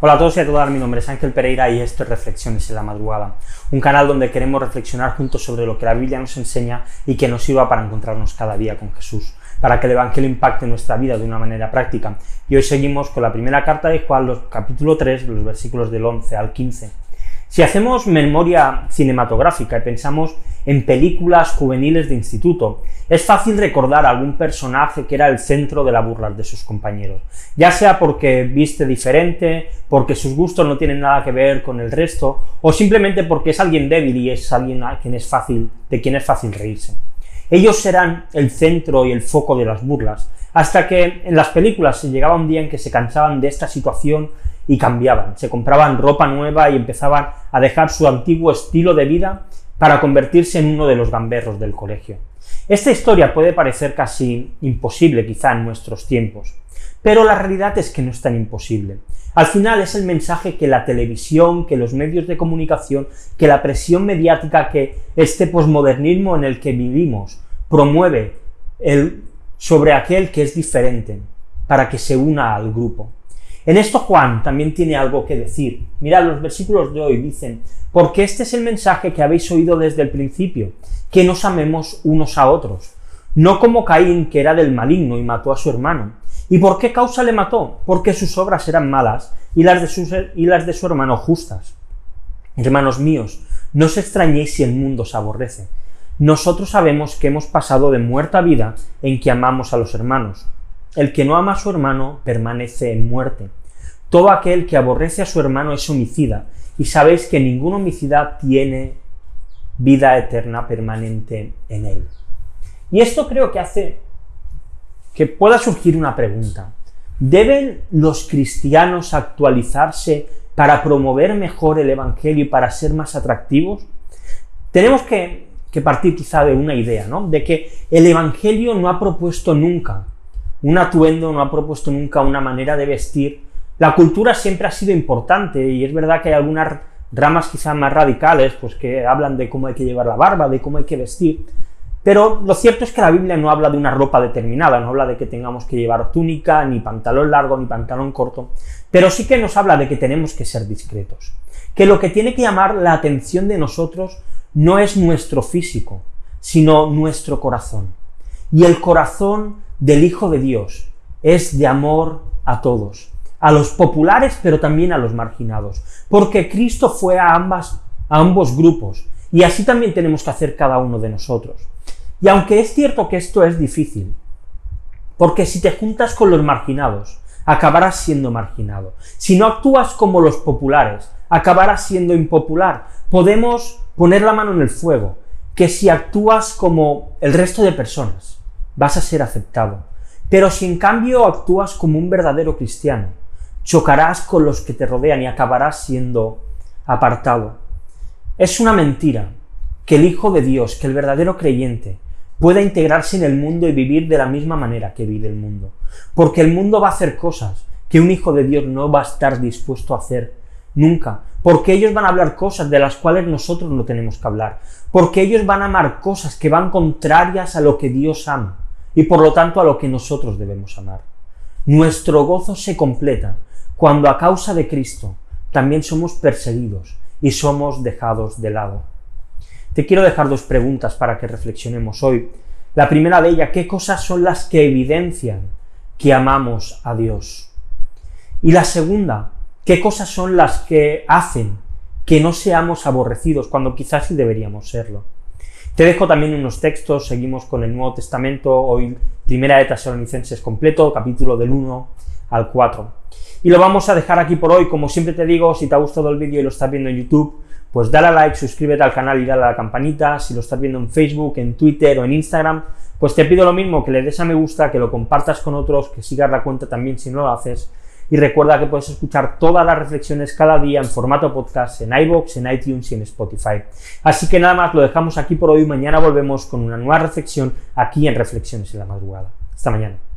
Hola a todos y a todas, mi nombre es Ángel Pereira y esto es Reflexiones en la Madrugada, un canal donde queremos reflexionar juntos sobre lo que la Biblia nos enseña y que nos sirva para encontrarnos cada día con Jesús, para que el Evangelio impacte nuestra vida de una manera práctica. Y hoy seguimos con la primera carta de Juan, los, capítulo 3, los versículos del 11 al 15. Si hacemos memoria cinematográfica y pensamos en películas juveniles de instituto, es fácil recordar algún personaje que era el centro de la burla de sus compañeros, ya sea porque viste diferente, porque sus gustos no tienen nada que ver con el resto, o simplemente porque es alguien débil y es alguien a quien es fácil, de quien es fácil reírse. Ellos serán el centro y el foco de las burlas, hasta que en las películas se llegaba un día en que se cansaban de esta situación y cambiaban, se compraban ropa nueva y empezaban a dejar su antiguo estilo de vida para convertirse en uno de los gamberros del colegio. Esta historia puede parecer casi imposible quizá en nuestros tiempos, pero la realidad es que no es tan imposible. Al final es el mensaje que la televisión, que los medios de comunicación, que la presión mediática, que este posmodernismo en el que vivimos promueve el, sobre aquel que es diferente, para que se una al grupo. En esto Juan también tiene algo que decir. Mirad, los versículos de hoy dicen, porque este es el mensaje que habéis oído desde el principio, que nos amemos unos a otros, no como Caín, que era del maligno y mató a su hermano. ¿Y por qué causa le mató? Porque sus obras eran malas y las de, sus, y las de su hermano justas. Hermanos míos, no os extrañéis si el mundo os aborrece. Nosotros sabemos que hemos pasado de muerta vida en que amamos a los hermanos. El que no ama a su hermano permanece en muerte. Todo aquel que aborrece a su hermano es homicida, y sabéis que ningún homicida tiene vida eterna permanente en él. Y esto creo que hace que pueda surgir una pregunta. ¿Deben los cristianos actualizarse para promover mejor el Evangelio y para ser más atractivos? Tenemos que, que partir quizá de una idea, ¿no? De que el Evangelio no ha propuesto nunca un atuendo, no ha propuesto nunca una manera de vestir. La cultura siempre ha sido importante y es verdad que hay algunas ramas quizás más radicales, pues que hablan de cómo hay que llevar la barba, de cómo hay que vestir, pero lo cierto es que la Biblia no habla de una ropa determinada, no habla de que tengamos que llevar túnica, ni pantalón largo, ni pantalón corto, pero sí que nos habla de que tenemos que ser discretos, que lo que tiene que llamar la atención de nosotros no es nuestro físico, sino nuestro corazón. Y el corazón del Hijo de Dios es de amor a todos, a los populares pero también a los marginados, porque Cristo fue a, ambas, a ambos grupos y así también tenemos que hacer cada uno de nosotros. Y aunque es cierto que esto es difícil, porque si te juntas con los marginados, acabarás siendo marginado. Si no actúas como los populares, acabarás siendo impopular. Podemos poner la mano en el fuego, que si actúas como el resto de personas, vas a ser aceptado. Pero si en cambio actúas como un verdadero cristiano, chocarás con los que te rodean y acabarás siendo apartado. Es una mentira que el Hijo de Dios, que el verdadero creyente, pueda integrarse en el mundo y vivir de la misma manera que vive el mundo. Porque el mundo va a hacer cosas que un Hijo de Dios no va a estar dispuesto a hacer nunca. Porque ellos van a hablar cosas de las cuales nosotros no tenemos que hablar. Porque ellos van a amar cosas que van contrarias a lo que Dios ama y por lo tanto a lo que nosotros debemos amar. Nuestro gozo se completa cuando a causa de Cristo también somos perseguidos y somos dejados de lado. Te quiero dejar dos preguntas para que reflexionemos hoy. La primera de ellas, ¿qué cosas son las que evidencian que amamos a Dios? Y la segunda, ¿qué cosas son las que hacen que no seamos aborrecidos cuando quizás sí deberíamos serlo? Te dejo también unos textos, seguimos con el Nuevo Testamento, hoy Primera de Tesalonicenses completo, capítulo del 1 al 4. Y lo vamos a dejar aquí por hoy, como siempre te digo, si te ha gustado el vídeo y lo estás viendo en YouTube, pues dale a like, suscríbete al canal y dale a la campanita, si lo estás viendo en Facebook, en Twitter o en Instagram, pues te pido lo mismo, que le des a me gusta, que lo compartas con otros, que sigas la cuenta también si no lo haces, y recuerda que puedes escuchar todas las reflexiones cada día en formato podcast en iBox, en iTunes y en Spotify. Así que nada más, lo dejamos aquí por hoy. Mañana volvemos con una nueva reflexión aquí en Reflexiones en la Madrugada. Hasta mañana.